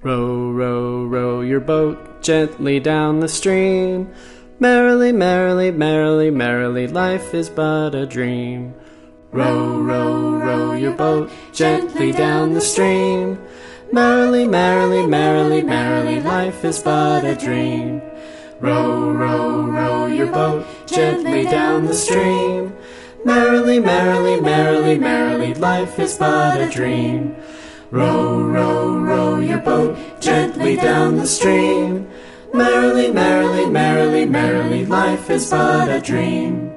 Row, row, row your boat gently down the stream. Merrily, merrily, merrily, merrily, life is but a dream. Row, row, row your boat gently down the stream. Merrily, merrily, merrily, merrily, life is but a dream. Row, row, row your boat gently down the stream. Merrily, merrily, merrily, merrily, life is but a dream. Row, row, your boat gently down the stream. Merrily, merrily, merrily, merrily, life is but a dream.